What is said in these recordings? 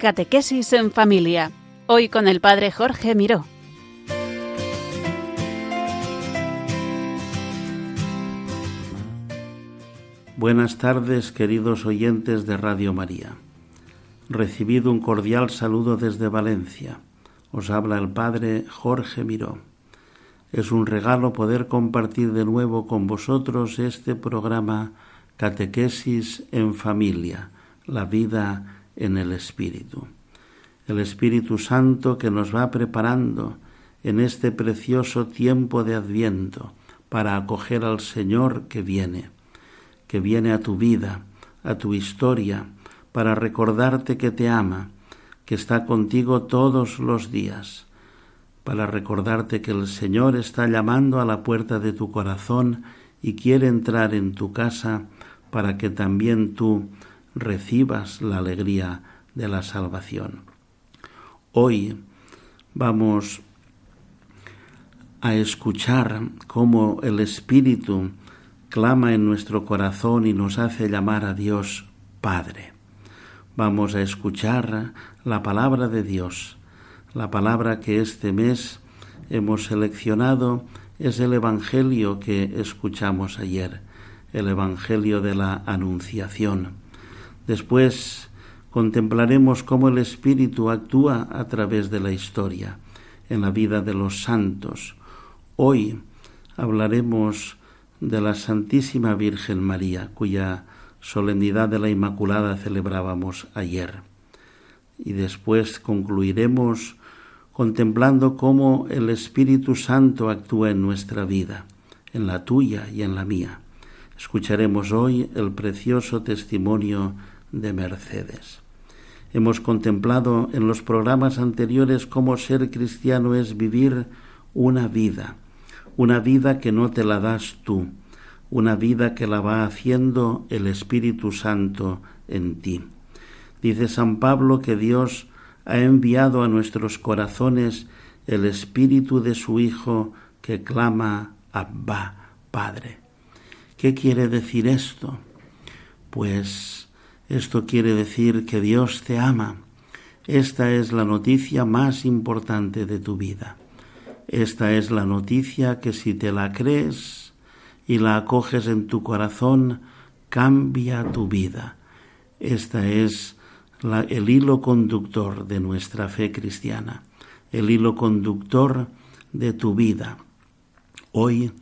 Catequesis en Familia. Hoy con el Padre Jorge Miró. Buenas tardes, queridos oyentes de Radio María. Recibido un cordial saludo desde Valencia. Os habla el Padre Jorge Miró. Es un regalo poder compartir de nuevo con vosotros este programa Catequesis en Familia, la vida en el Espíritu. El Espíritu Santo que nos va preparando en este precioso tiempo de Adviento para acoger al Señor que viene, que viene a tu vida, a tu historia, para recordarte que te ama, que está contigo todos los días, para recordarte que el Señor está llamando a la puerta de tu corazón y quiere entrar en tu casa para que también tú recibas la alegría de la salvación. Hoy vamos a escuchar cómo el Espíritu clama en nuestro corazón y nos hace llamar a Dios Padre. Vamos a escuchar la palabra de Dios. La palabra que este mes hemos seleccionado es el Evangelio que escuchamos ayer, el Evangelio de la Anunciación. Después contemplaremos cómo el Espíritu actúa a través de la historia, en la vida de los santos. Hoy hablaremos de la Santísima Virgen María, cuya solemnidad de la Inmaculada celebrábamos ayer. Y después concluiremos contemplando cómo el Espíritu Santo actúa en nuestra vida, en la tuya y en la mía. Escucharemos hoy el precioso testimonio de Mercedes. Hemos contemplado en los programas anteriores cómo ser cristiano es vivir una vida, una vida que no te la das tú, una vida que la va haciendo el Espíritu Santo en ti. Dice San Pablo que Dios ha enviado a nuestros corazones el Espíritu de su Hijo que clama Abba, Padre. ¿Qué quiere decir esto? Pues esto quiere decir que Dios te ama. Esta es la noticia más importante de tu vida. Esta es la noticia que si te la crees y la acoges en tu corazón, cambia tu vida. Esta es el hilo conductor de nuestra fe cristiana, el hilo conductor de tu vida. Hoy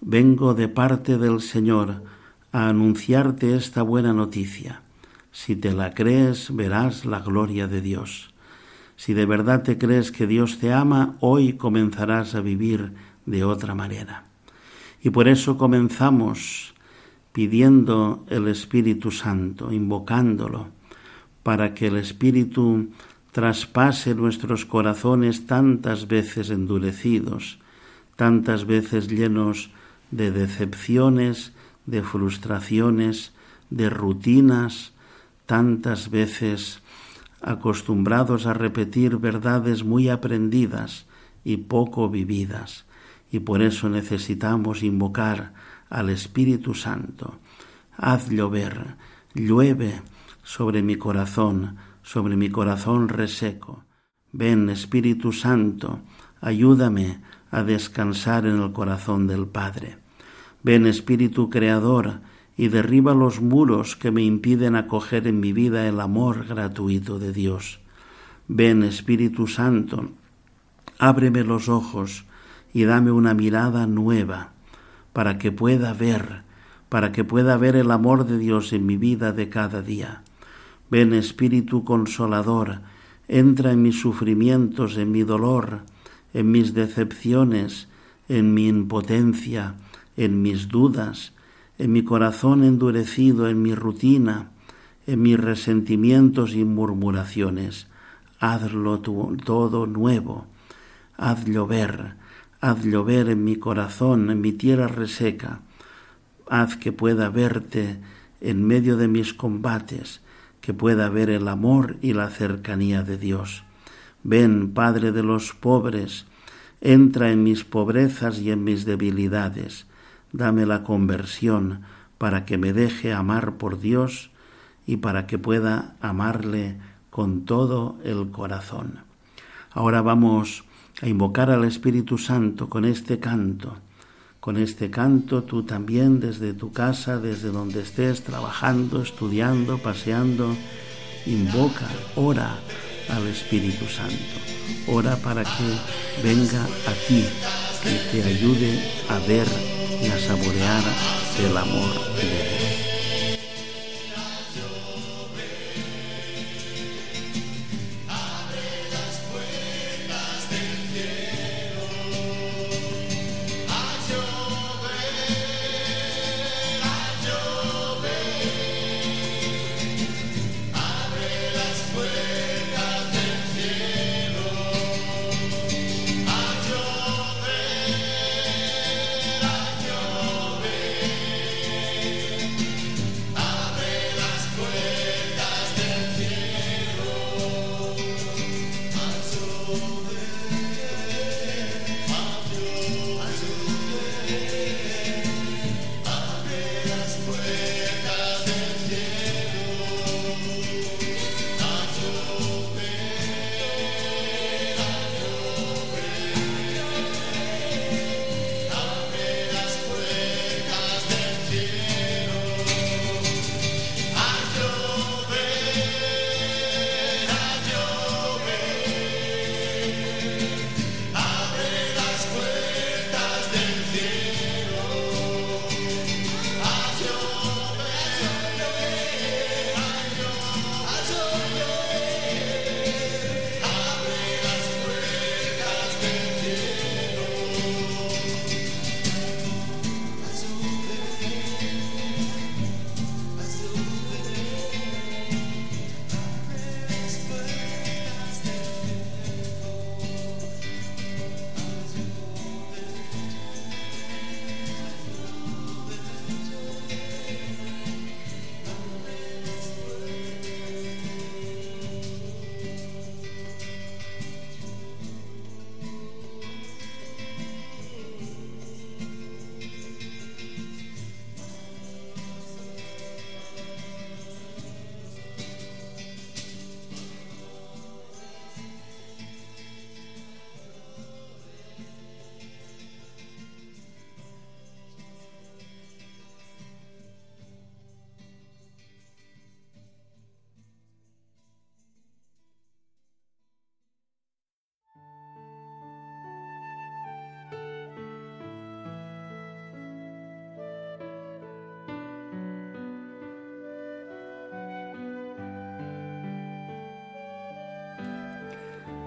vengo de parte del Señor a anunciarte esta buena noticia. Si te la crees, verás la gloria de Dios. Si de verdad te crees que Dios te ama, hoy comenzarás a vivir de otra manera. Y por eso comenzamos pidiendo el Espíritu Santo, invocándolo, para que el Espíritu traspase nuestros corazones tantas veces endurecidos, tantas veces llenos de decepciones, de frustraciones, de rutinas, tantas veces acostumbrados a repetir verdades muy aprendidas y poco vividas, y por eso necesitamos invocar al Espíritu Santo. Haz llover, llueve sobre mi corazón, sobre mi corazón reseco. Ven, Espíritu Santo, ayúdame a descansar en el corazón del Padre. Ven, Espíritu Creador, y derriba los muros que me impiden acoger en mi vida el amor gratuito de Dios. Ven, Espíritu Santo, ábreme los ojos y dame una mirada nueva para que pueda ver, para que pueda ver el amor de Dios en mi vida de cada día. Ven, Espíritu Consolador, entra en mis sufrimientos, en mi dolor, en mis decepciones, en mi impotencia, en mis dudas, en mi corazón endurecido, en mi rutina, en mis resentimientos y murmuraciones. Hazlo todo nuevo. Haz llover, haz llover en mi corazón, en mi tierra reseca. Haz que pueda verte en medio de mis combates, que pueda ver el amor y la cercanía de Dios. Ven, Padre de los pobres, entra en mis pobrezas y en mis debilidades dame la conversión para que me deje amar por Dios y para que pueda amarle con todo el corazón. Ahora vamos a invocar al Espíritu Santo con este canto. Con este canto tú también desde tu casa, desde donde estés trabajando, estudiando, paseando, invoca, ora al Espíritu Santo. Ora para que venga a ti, que te ayude a ver y a saborear el amor de Dios.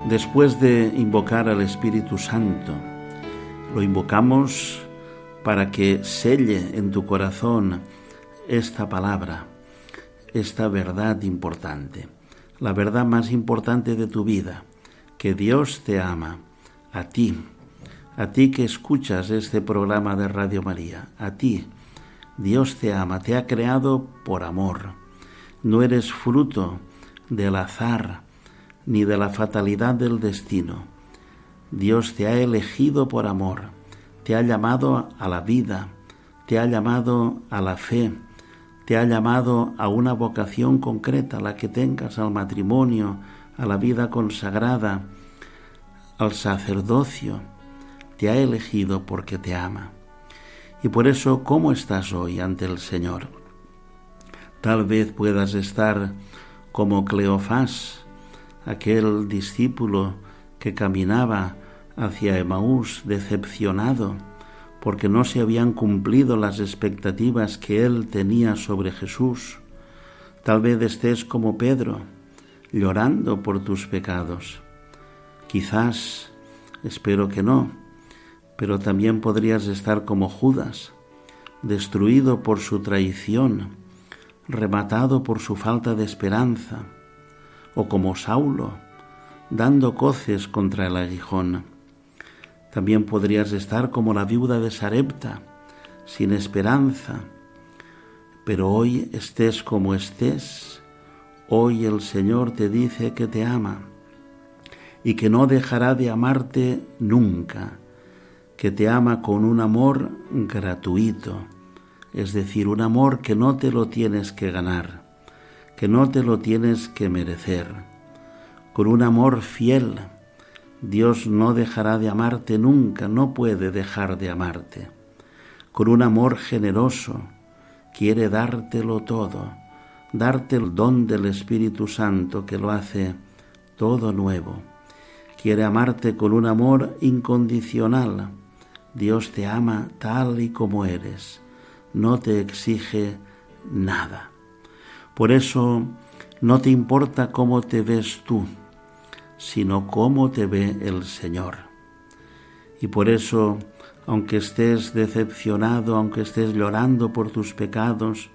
Después de invocar al Espíritu Santo, lo invocamos para que selle en tu corazón esta palabra, esta verdad importante, la verdad más importante de tu vida, que Dios te ama, a ti, a ti que escuchas este programa de Radio María, a ti. Dios te ama, te ha creado por amor. No eres fruto del azar, ni de la fatalidad del destino. Dios te ha elegido por amor, te ha llamado a la vida, te ha llamado a la fe, te ha llamado a una vocación concreta, la que tengas al matrimonio, a la vida consagrada, al sacerdocio. Te ha elegido porque te ama. Y por eso, ¿cómo estás hoy ante el Señor? Tal vez puedas estar como Cleofás, aquel discípulo que caminaba hacia Emaús decepcionado porque no se habían cumplido las expectativas que él tenía sobre Jesús. Tal vez estés como Pedro, llorando por tus pecados. Quizás, espero que no, pero también podrías estar como Judas, destruido por su traición, rematado por su falta de esperanza o como Saulo, dando coces contra el aguijón. También podrías estar como la viuda de Sarepta, sin esperanza. Pero hoy estés como estés, hoy el Señor te dice que te ama y que no dejará de amarte nunca, que te ama con un amor gratuito, es decir, un amor que no te lo tienes que ganar que no te lo tienes que merecer, con un amor fiel. Dios no dejará de amarte nunca, no puede dejar de amarte. Con un amor generoso, quiere dártelo todo, darte el don del Espíritu Santo que lo hace todo nuevo. Quiere amarte con un amor incondicional. Dios te ama tal y como eres, no te exige nada. Por eso no te importa cómo te ves tú, sino cómo te ve el Señor. Y por eso, aunque estés decepcionado, aunque estés llorando por tus pecados,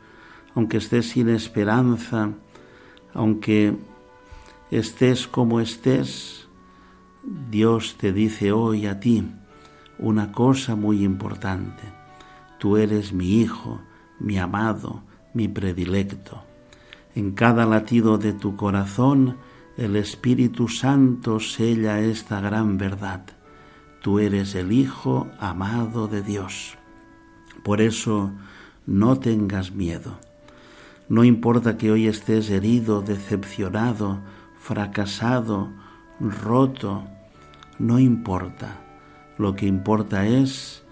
aunque estés sin esperanza, aunque estés como estés, Dios te dice hoy a ti una cosa muy importante. Tú eres mi hijo, mi amado, mi predilecto. En cada latido de tu corazón el Espíritu Santo sella esta gran verdad. Tú eres el Hijo amado de Dios. Por eso no tengas miedo. No importa que hoy estés herido, decepcionado, fracasado, roto, no importa. Lo que importa es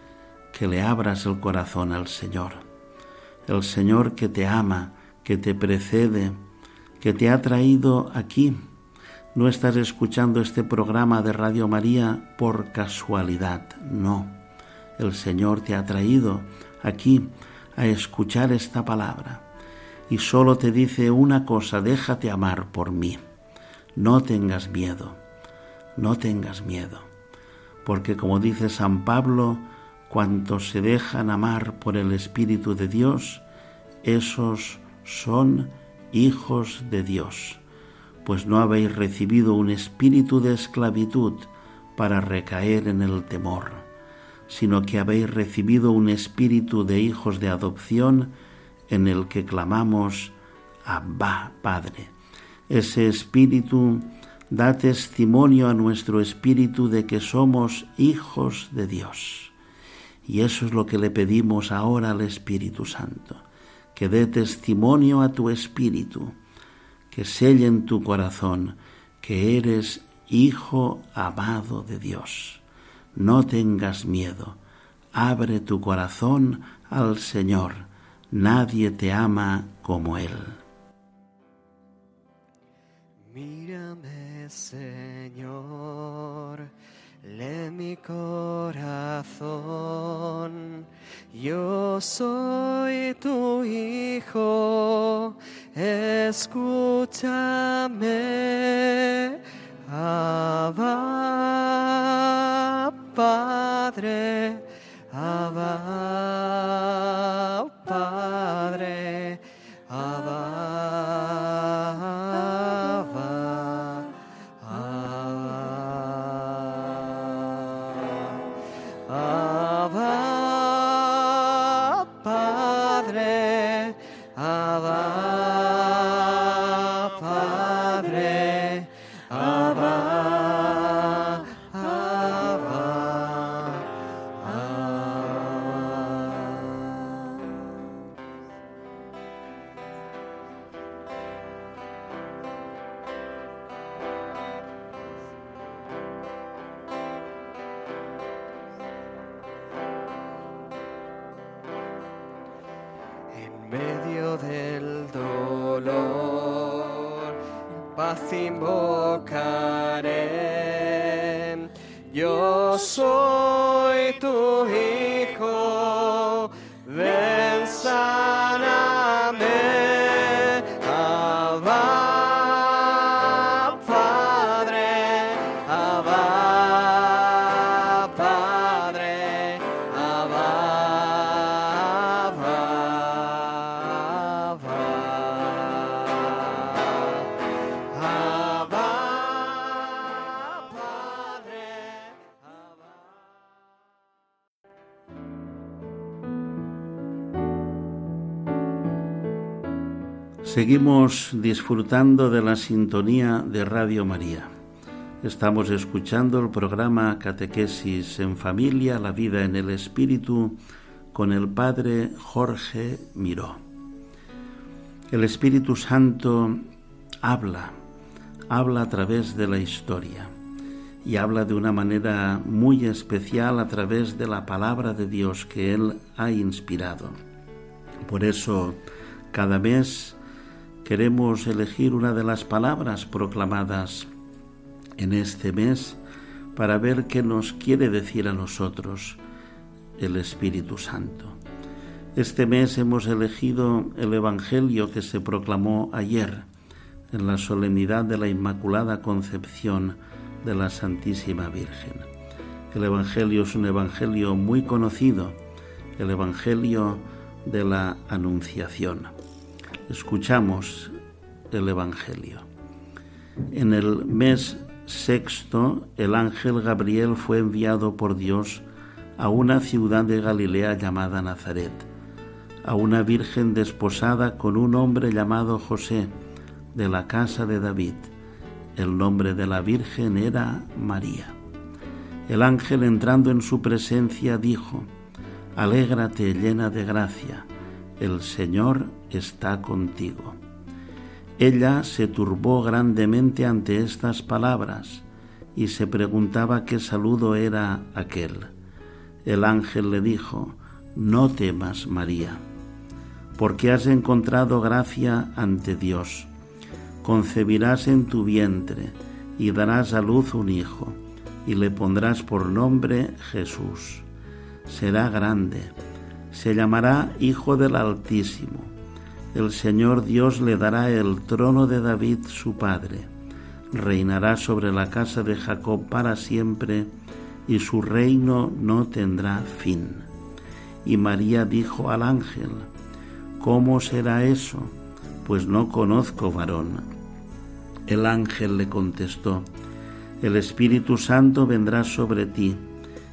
que le abras el corazón al Señor. El Señor que te ama, que te precede, que te ha traído aquí. No estás escuchando este programa de Radio María por casualidad, no. El Señor te ha traído aquí a escuchar esta palabra y solo te dice una cosa, déjate amar por mí. No tengas miedo, no tengas miedo, porque como dice San Pablo, cuantos se dejan amar por el Espíritu de Dios, esos son hijos de Dios, pues no habéis recibido un espíritu de esclavitud para recaer en el temor, sino que habéis recibido un espíritu de hijos de adopción en el que clamamos Abba, Padre. Ese espíritu da testimonio a nuestro espíritu de que somos hijos de Dios. Y eso es lo que le pedimos ahora al Espíritu Santo que dé testimonio a tu espíritu, que selle en tu corazón que eres hijo amado de Dios. No tengas miedo, abre tu corazón al Señor, nadie te ama como Él. Mírame, Señor, le mi corazón. Yo soy tu hijo, escúchame, Abba, Padre, Abba, Padre, medio del dolor, paz invocaré. Yo soy tu hijo. Seguimos disfrutando de la sintonía de Radio María. Estamos escuchando el programa Catequesis en Familia, la vida en el Espíritu, con el Padre Jorge Miró. El Espíritu Santo habla, habla a través de la historia y habla de una manera muy especial a través de la palabra de Dios que Él ha inspirado. Por eso, cada mes queremos elegir una de las palabras proclamadas en este mes para ver qué nos quiere decir a nosotros el Espíritu Santo. Este mes hemos elegido el Evangelio que se proclamó ayer en la solemnidad de la Inmaculada Concepción de la Santísima Virgen. El Evangelio es un Evangelio muy conocido, el Evangelio de la Anunciación. Escuchamos el Evangelio. En el mes sexto, el ángel Gabriel fue enviado por Dios a una ciudad de Galilea llamada Nazaret, a una virgen desposada con un hombre llamado José, de la casa de David. El nombre de la virgen era María. El ángel entrando en su presencia dijo, Alégrate llena de gracia, el Señor está contigo. Ella se turbó grandemente ante estas palabras y se preguntaba qué saludo era aquel. El ángel le dijo, No temas, María, porque has encontrado gracia ante Dios. Concebirás en tu vientre y darás a luz un hijo, y le pondrás por nombre Jesús. Será grande, se llamará Hijo del Altísimo el Señor Dios le dará el trono de David su padre. Reinará sobre la casa de Jacob para siempre, y su reino no tendrá fin. Y María dijo al ángel, ¿Cómo será eso? Pues no conozco varón. El ángel le contestó, El Espíritu Santo vendrá sobre ti,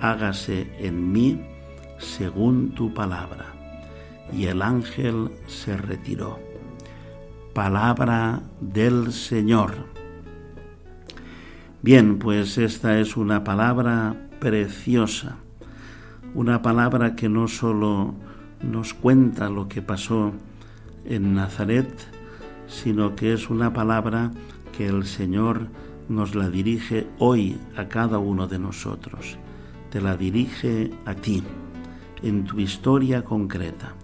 hágase en mí según tu palabra y el ángel se retiró. Palabra del Señor. Bien, pues esta es una palabra preciosa, una palabra que no solo nos cuenta lo que pasó en Nazaret, sino que es una palabra que el Señor nos la dirige hoy a cada uno de nosotros. Te la dirige a ti, en tu historia concreta.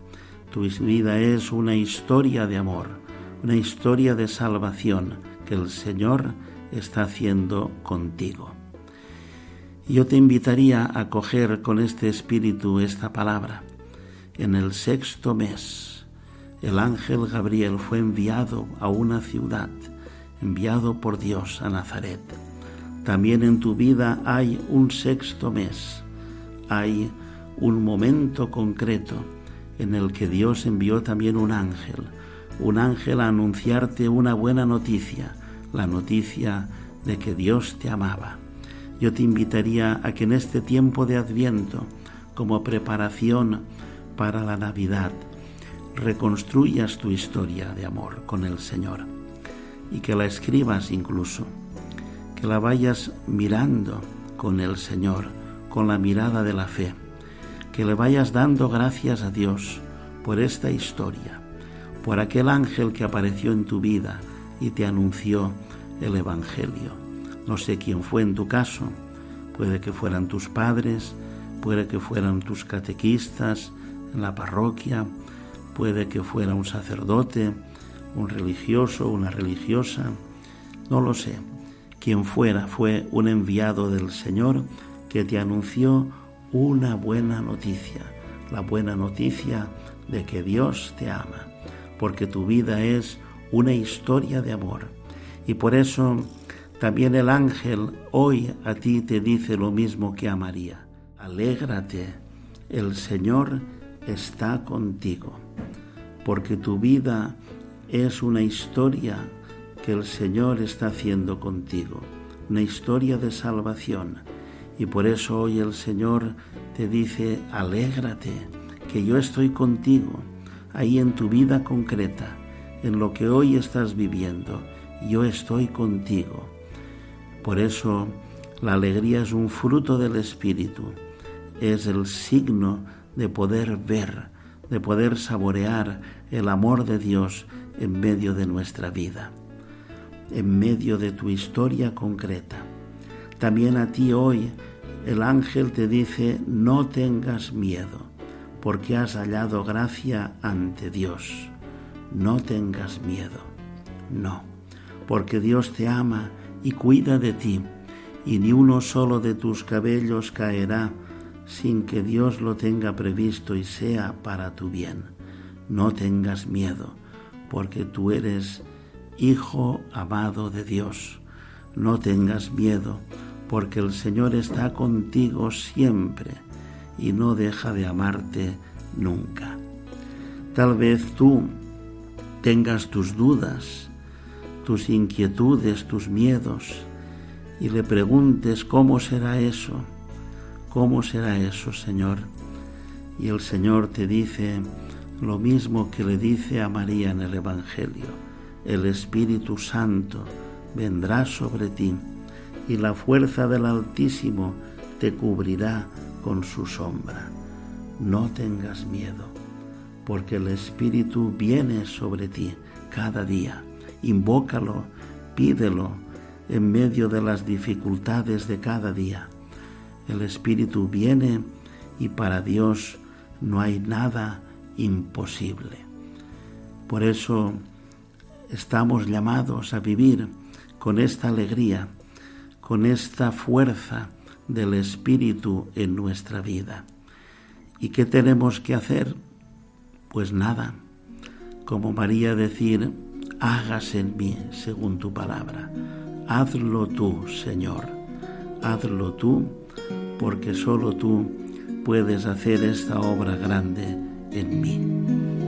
Tu vida es una historia de amor, una historia de salvación que el Señor está haciendo contigo. Yo te invitaría a coger con este espíritu esta palabra. En el sexto mes, el ángel Gabriel fue enviado a una ciudad, enviado por Dios a Nazaret. También en tu vida hay un sexto mes, hay un momento concreto en el que Dios envió también un ángel, un ángel a anunciarte una buena noticia, la noticia de que Dios te amaba. Yo te invitaría a que en este tiempo de Adviento, como preparación para la Navidad, reconstruyas tu historia de amor con el Señor y que la escribas incluso, que la vayas mirando con el Señor, con la mirada de la fe que le vayas dando gracias a Dios por esta historia, por aquel ángel que apareció en tu vida y te anunció el Evangelio. No sé quién fue en tu caso, puede que fueran tus padres, puede que fueran tus catequistas en la parroquia, puede que fuera un sacerdote, un religioso, una religiosa, no lo sé. Quien fuera fue un enviado del Señor que te anunció una buena noticia, la buena noticia de que Dios te ama, porque tu vida es una historia de amor. Y por eso también el ángel hoy a ti te dice lo mismo que a María. Alégrate, el Señor está contigo, porque tu vida es una historia que el Señor está haciendo contigo. una historia de salvación. Y por eso hoy el Señor te dice, alégrate, que yo estoy contigo, ahí en tu vida concreta, en lo que hoy estás viviendo, yo estoy contigo. Por eso la alegría es un fruto del Espíritu, es el signo de poder ver, de poder saborear el amor de Dios en medio de nuestra vida, en medio de tu historia concreta. También a ti hoy el ángel te dice, no tengas miedo, porque has hallado gracia ante Dios. No tengas miedo, no, porque Dios te ama y cuida de ti, y ni uno solo de tus cabellos caerá sin que Dios lo tenga previsto y sea para tu bien. No tengas miedo, porque tú eres hijo amado de Dios. No tengas miedo, porque el Señor está contigo siempre y no deja de amarte nunca. Tal vez tú tengas tus dudas, tus inquietudes, tus miedos, y le preguntes cómo será eso, cómo será eso, Señor. Y el Señor te dice lo mismo que le dice a María en el Evangelio, el Espíritu Santo vendrá sobre ti y la fuerza del Altísimo te cubrirá con su sombra. No tengas miedo, porque el Espíritu viene sobre ti cada día. Invócalo, pídelo en medio de las dificultades de cada día. El Espíritu viene y para Dios no hay nada imposible. Por eso estamos llamados a vivir con esta alegría con esta fuerza del Espíritu en nuestra vida. ¿Y qué tenemos que hacer? Pues nada, como María decir, hágase en mí según tu palabra. Hazlo tú, Señor, hazlo tú, porque solo tú puedes hacer esta obra grande en mí.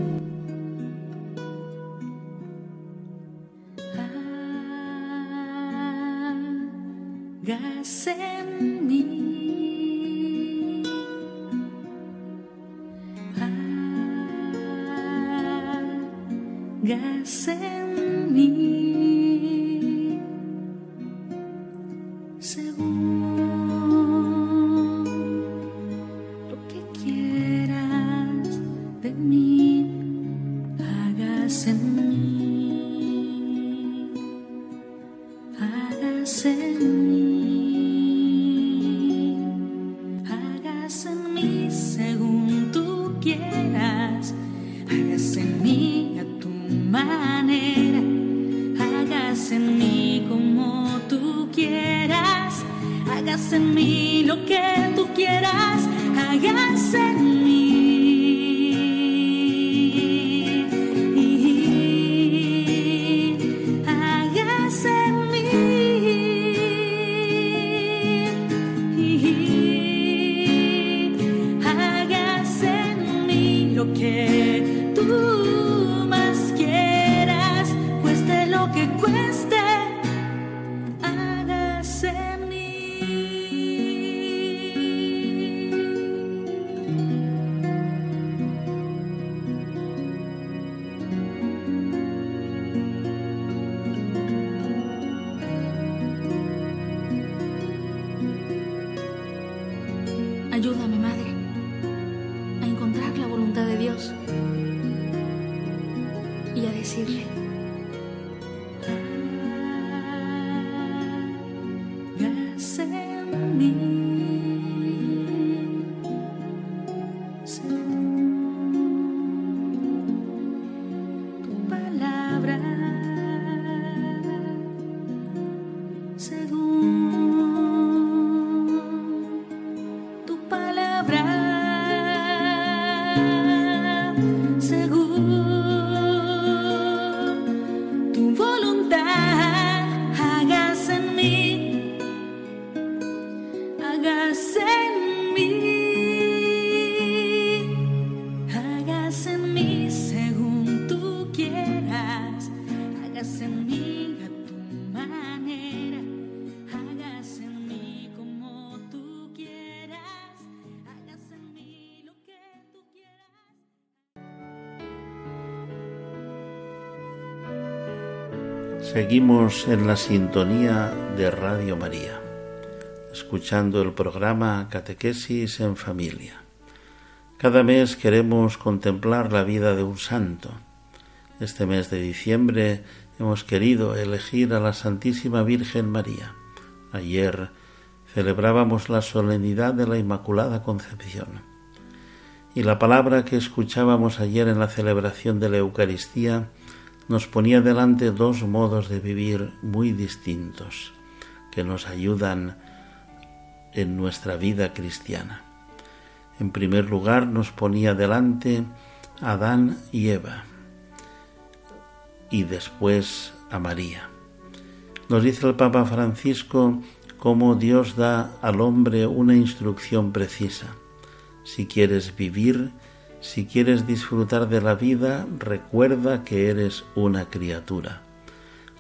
Y a decirle, Seguimos en la sintonía de Radio María, escuchando el programa Catequesis en Familia. Cada mes queremos contemplar la vida de un santo. Este mes de diciembre hemos querido elegir a la Santísima Virgen María. Ayer celebrábamos la solemnidad de la Inmaculada Concepción. Y la palabra que escuchábamos ayer en la celebración de la Eucaristía nos ponía delante dos modos de vivir muy distintos que nos ayudan en nuestra vida cristiana. En primer lugar nos ponía delante Adán y Eva y después a María. Nos dice el Papa Francisco cómo Dios da al hombre una instrucción precisa. Si quieres vivir, si quieres disfrutar de la vida, recuerda que eres una criatura.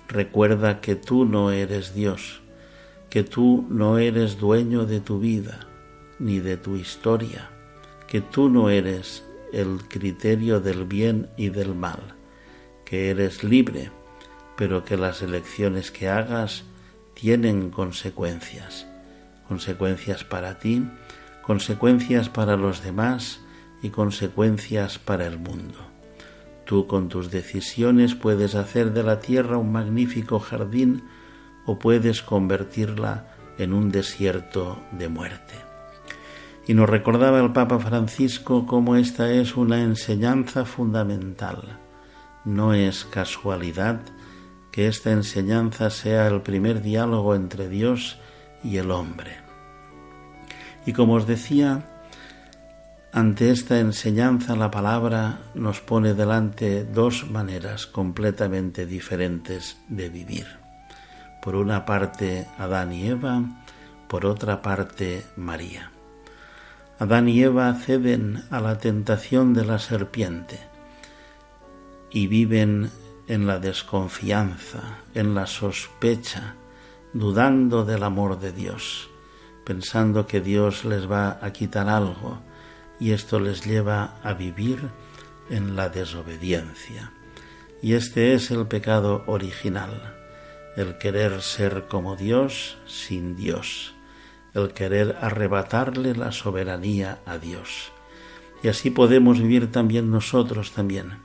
Recuerda que tú no eres Dios, que tú no eres dueño de tu vida ni de tu historia, que tú no eres el criterio del bien y del mal, que eres libre, pero que las elecciones que hagas tienen consecuencias, consecuencias para ti, consecuencias para los demás, y consecuencias para el mundo. Tú con tus decisiones puedes hacer de la tierra un magnífico jardín o puedes convertirla en un desierto de muerte. Y nos recordaba el Papa Francisco cómo esta es una enseñanza fundamental. No es casualidad que esta enseñanza sea el primer diálogo entre Dios y el hombre. Y como os decía, ante esta enseñanza la palabra nos pone delante dos maneras completamente diferentes de vivir. Por una parte Adán y Eva, por otra parte María. Adán y Eva ceden a la tentación de la serpiente y viven en la desconfianza, en la sospecha, dudando del amor de Dios, pensando que Dios les va a quitar algo, y esto les lleva a vivir en la desobediencia. Y este es el pecado original, el querer ser como Dios sin Dios, el querer arrebatarle la soberanía a Dios. Y así podemos vivir también nosotros también,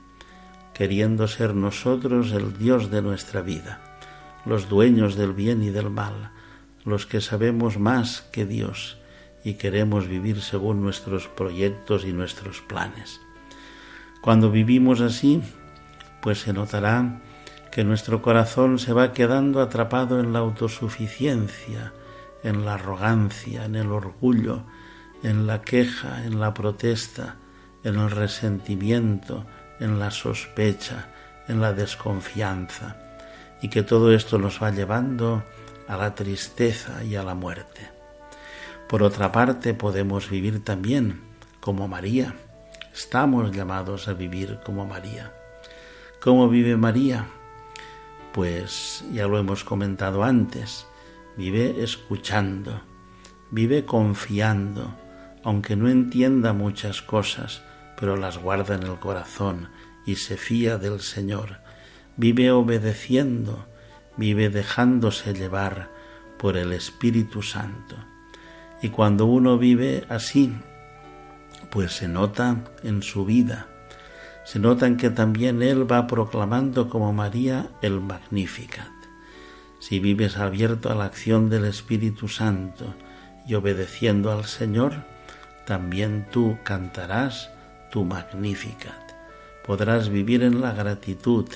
queriendo ser nosotros el Dios de nuestra vida, los dueños del bien y del mal, los que sabemos más que Dios, y queremos vivir según nuestros proyectos y nuestros planes. Cuando vivimos así, pues se notará que nuestro corazón se va quedando atrapado en la autosuficiencia, en la arrogancia, en el orgullo, en la queja, en la protesta, en el resentimiento, en la sospecha, en la desconfianza, y que todo esto nos va llevando a la tristeza y a la muerte. Por otra parte, podemos vivir también como María. Estamos llamados a vivir como María. ¿Cómo vive María? Pues ya lo hemos comentado antes. Vive escuchando, vive confiando, aunque no entienda muchas cosas, pero las guarda en el corazón y se fía del Señor. Vive obedeciendo, vive dejándose llevar por el Espíritu Santo. Y cuando uno vive así, pues se nota en su vida, se nota en que también Él va proclamando como María el Magnificat. Si vives abierto a la acción del Espíritu Santo y obedeciendo al Señor, también tú cantarás tu Magnificat. Podrás vivir en la gratitud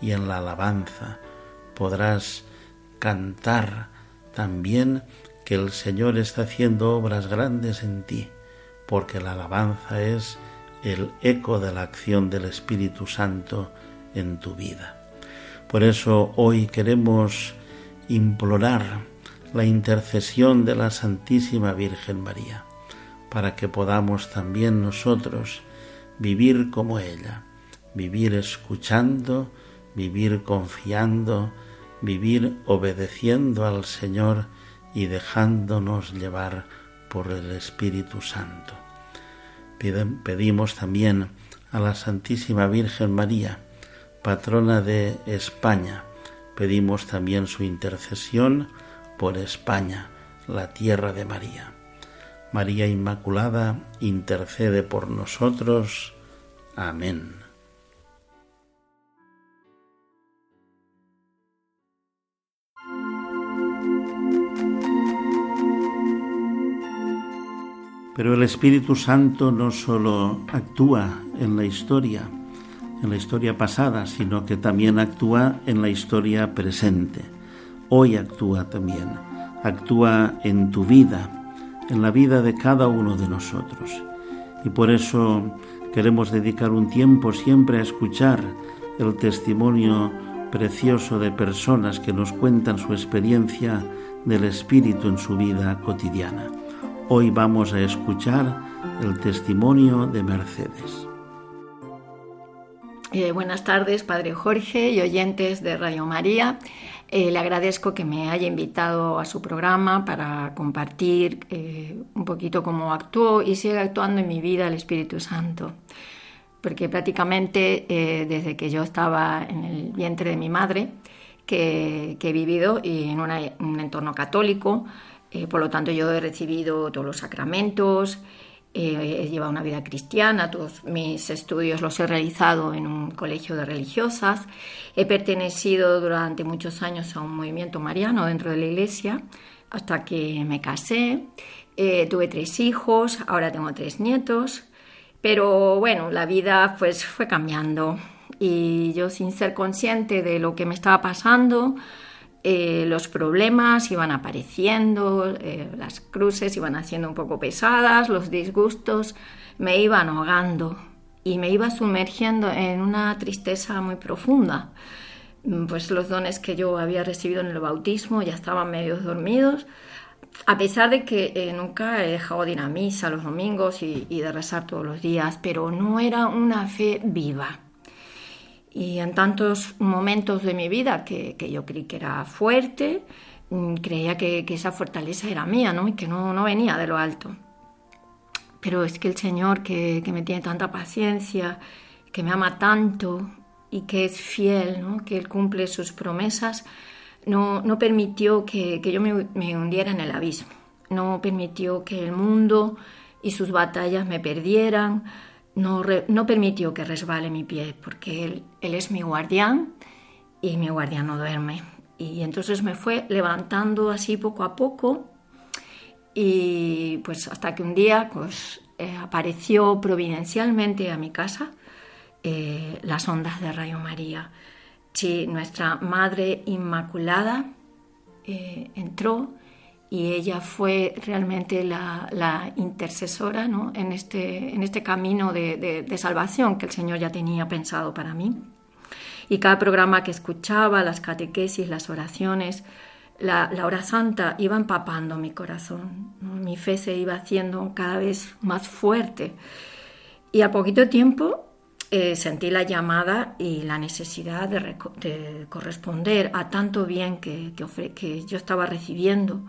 y en la alabanza. Podrás cantar también que el Señor está haciendo obras grandes en ti, porque la alabanza es el eco de la acción del Espíritu Santo en tu vida. Por eso hoy queremos implorar la intercesión de la Santísima Virgen María, para que podamos también nosotros vivir como ella, vivir escuchando, vivir confiando, vivir obedeciendo al Señor y dejándonos llevar por el Espíritu Santo. Pedimos también a la Santísima Virgen María, patrona de España, pedimos también su intercesión por España, la tierra de María. María Inmaculada, intercede por nosotros. Amén. Pero el Espíritu Santo no solo actúa en la historia, en la historia pasada, sino que también actúa en la historia presente. Hoy actúa también, actúa en tu vida, en la vida de cada uno de nosotros. Y por eso queremos dedicar un tiempo siempre a escuchar el testimonio precioso de personas que nos cuentan su experiencia del Espíritu en su vida cotidiana. Hoy vamos a escuchar el testimonio de Mercedes. Eh, buenas tardes, Padre Jorge y oyentes de Radio María. Eh, le agradezco que me haya invitado a su programa para compartir eh, un poquito cómo actuó y sigue actuando en mi vida el Espíritu Santo. Porque prácticamente desde que yo estaba en el vientre de mi madre, que, he vivido en un entorno católico, eh, por lo tanto, yo he recibido todos los sacramentos, eh, he llevado una vida cristiana, todos mis estudios los he realizado en un colegio de religiosas, he pertenecido durante muchos años a un movimiento mariano dentro de la iglesia hasta que me casé, eh, tuve tres hijos, ahora tengo tres nietos, pero bueno, la vida pues fue cambiando. Y yo sin ser consciente de lo que me estaba pasando, eh, los problemas iban apareciendo, eh, las cruces iban haciendo un poco pesadas, los disgustos me iban ahogando y me iba sumergiendo en una tristeza muy profunda. Mm, pues los dones que yo había recibido en el bautismo ya estaban medio dormidos, a pesar de que eh, nunca he dejado de ir a misa los domingos y de rezar todos los días, pero no era una fe viva y en tantos momentos de mi vida que, yo creí que era fuerte, mm, creía que, esa fortaleza era mía ¿no? y que no, no, venía de lo alto. Pero es que el Señor, que, me tiene tanta paciencia, que me ama tanto y que es fiel, ¿no? que Él cumple sus promesas, no, no permitió que, yo me, me hundiera en el abismo. No permitió que el mundo y sus batallas me perdieran, no, permitió que resbale mi pie, porque él, él es mi guardián y mi guardián no duerme. Y entonces me fue levantando así poco a poco y pues hasta que un día pues eh, apareció providencialmente a mi casa eh, las ondas de Rayo María. Sí, nuestra Madre Inmaculada eh, entró y ella fue realmente la, intercesora en, este, en este camino de, salvación que el Señor ya tenía pensado para mí. Y cada programa que escuchaba, las catequesis, las oraciones, la, hora santa iba empapando mi corazón. Mi fe se iba haciendo cada vez más fuerte. Y a poquito tiempo eh, sentí la llamada y la necesidad de, corresponder a tanto bien que, que yo estaba recibiendo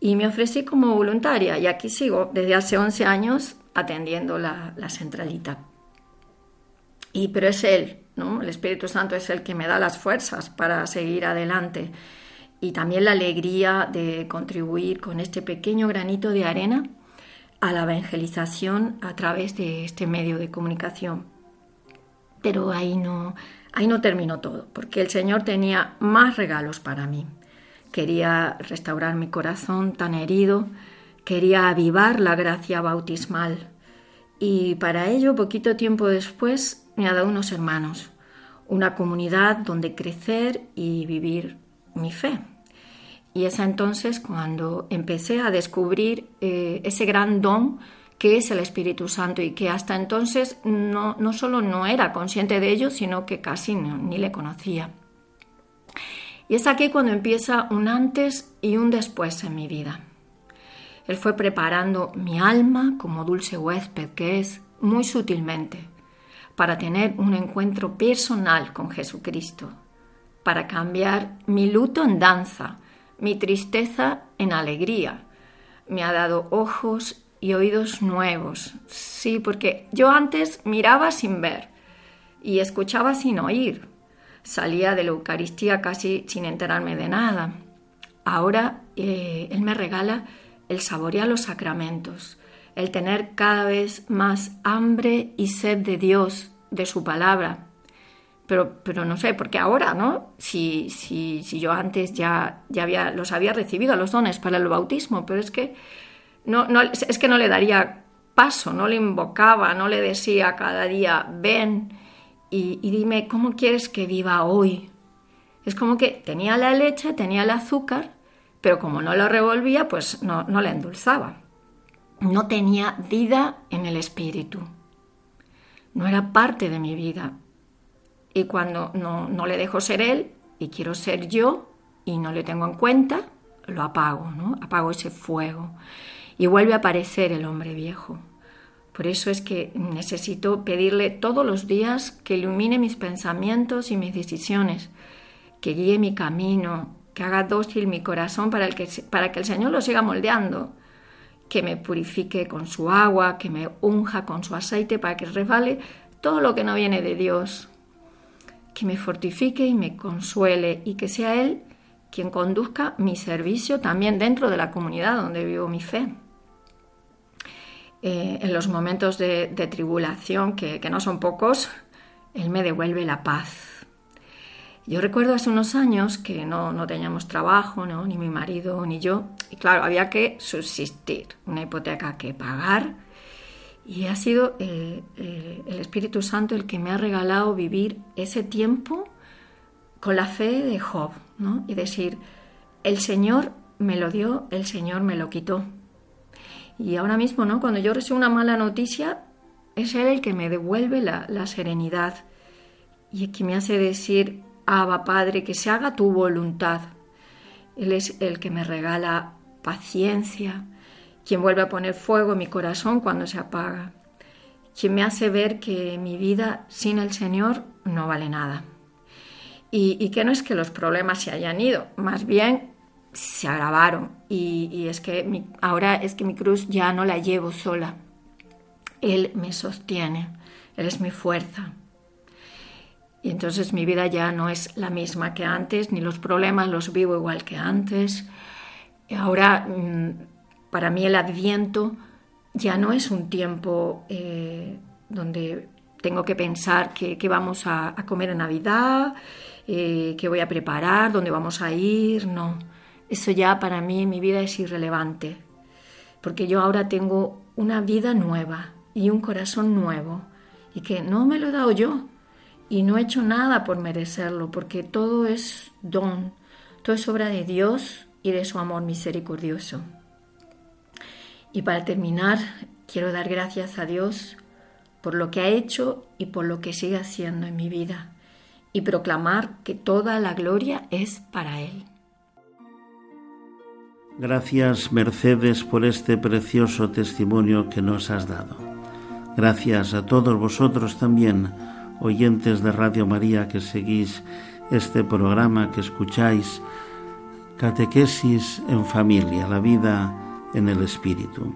y me ofrecí como voluntaria y aquí sigo desde hace 11 años atendiendo la, centralita. Y, pero es Él, ¿no? el Espíritu Santo es el que me da las fuerzas para seguir adelante y también la alegría de contribuir con este pequeño granito de arena a la evangelización a través de este medio de comunicación. Pero ahí no, ahí no terminó todo, porque el Señor tenía más regalos para mí. Quería restaurar mi corazón tan herido, quería avivar la gracia bautismal. Y para ello, poquito tiempo después, me ha dado unos hermanos, una comunidad donde crecer y vivir mi fe. Y es entonces cuando empecé a descubrir eh, ese gran don que es el Espíritu Santo y que hasta entonces no, no solo no era consciente de ello, sino que casi ni le conocía. Y es aquí cuando empieza un antes y un después en mi vida. Él fue preparando mi alma como dulce huésped que es muy sutilmente para tener un encuentro personal con Jesucristo, para cambiar mi luto en danza, mi tristeza en alegría. Me ha dado ojos y oídos nuevos. Sí, porque yo antes miraba sin ver y escuchaba sin oír, salía de la Eucaristía casi sin enterarme de nada. Ahora eh, Él me regala el saborear los sacramentos, el tener cada vez más hambre y sed de Dios, de su palabra. Pero, pero no sé, porque ahora, ¿no? Si, si, si yo antes ya, ya había, los había recibido los dones para el bautismo, pero es que no, no, es que no le daría paso, no le invocaba, no le decía cada día, ven y, dime cómo quieres que viva hoy. Es como que tenía la leche, tenía el azúcar, pero como no lo revolvía, pues no, no la endulzaba. No tenía vida en el espíritu. No era parte de mi vida. Y cuando no, no le dejo ser él y quiero ser yo y no le tengo en cuenta, lo apago, ¿no? Apago ese fuego. Y vuelve a aparecer el hombre viejo. Por eso es que necesito pedirle todos los días que ilumine mis pensamientos y mis decisiones, que guíe mi camino, que haga dócil mi corazón para, el que, para que el Señor lo siga moldeando, que me purifique con su agua, que me unja con su aceite para que resbale todo lo que no viene de Dios, que me fortifique y me consuele y que sea Él quien conduzca mi servicio también dentro de la comunidad donde vivo mi fe. Eh, en los momentos de, tribulación, que, no son pocos, Él me devuelve la paz. Yo recuerdo hace unos años que no, teníamos trabajo, ni mi marido ni yo, y claro, había que subsistir, una hipoteca que pagar, y ha sido eh, eh, el Espíritu Santo el que me ha regalado vivir ese tiempo con la fe de Job, y decir, el Señor me lo dio, el Señor me lo quitó. Y ahora mismo, ¿no? Cuando yo recibo una mala noticia, es Él el que me devuelve la, serenidad y el que me hace decir, Abba Padre, que se haga tu voluntad. Él es el que me regala paciencia, quien vuelve a poner fuego en mi corazón cuando se apaga, quien me hace ver que mi vida sin el Señor no vale nada. Y, que no es que los problemas se hayan ido, más bien se agravaron y, es que ahora es que mi cruz ya no la llevo sola. Él me sostiene, Él es mi fuerza. Y entonces mi vida ya no es la misma que antes, ni los problemas los vivo igual que antes. Ahora, mm, para mí el adviento ya no es un tiempo eh, donde tengo que pensar qué, vamos a, comer en Navidad, eh, qué voy a preparar, dónde vamos a ir, no eso ya para mí mi vida es irrelevante, porque yo ahora tengo una vida nueva y un corazón nuevo, y que no me lo he dado yo, y no he hecho nada por merecerlo, porque todo es don, todo es obra de Dios y de su amor misericordioso. Y para terminar, quiero dar gracias a Dios por lo que ha hecho y por lo que sigue haciendo en mi vida, y proclamar que toda la gloria es para Él. Gracias Mercedes por este precioso testimonio que nos has dado. Gracias a todos vosotros también, oyentes de Radio María, que seguís este programa, que escucháis Catequesis en familia, la vida en el Espíritu.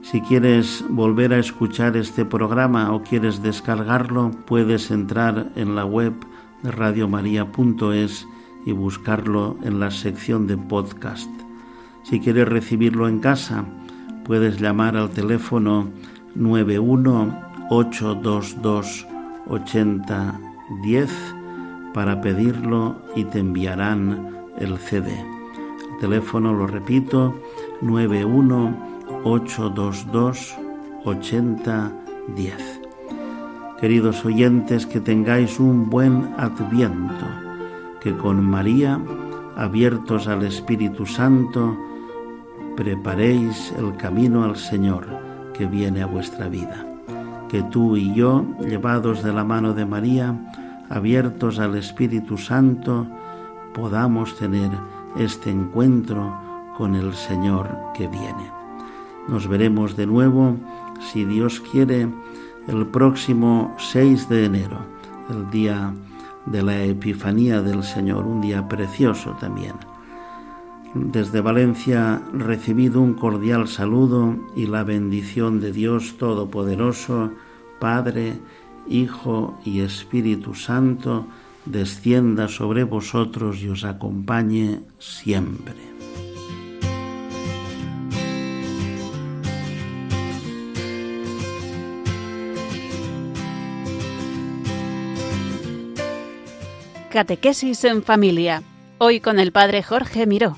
Si quieres volver a escuchar este programa o quieres descargarlo, puedes entrar en la web radiomaria.es y buscarlo en la sección de podcast. Si quieres recibirlo en casa, puedes llamar al teléfono 918228010 para pedirlo y te enviarán el CD. El teléfono, lo repito, 918228010. Queridos oyentes, que tengáis un buen adviento, que con María, abiertos al Espíritu Santo, preparéis el camino al Señor que viene a vuestra vida. Que tú y yo, llevados de la mano de María, abiertos al Espíritu Santo, podamos tener este encuentro con el Señor que viene. Nos veremos de nuevo, si Dios quiere, el próximo 6 de enero, el día de la Epifanía del Señor, un día precioso también. Desde Valencia recibido un cordial saludo y la bendición de Dios Todopoderoso, Padre, Hijo y Espíritu Santo, descienda sobre vosotros y os acompañe siempre. Catequesis en familia. Hoy con el Padre Jorge Miró.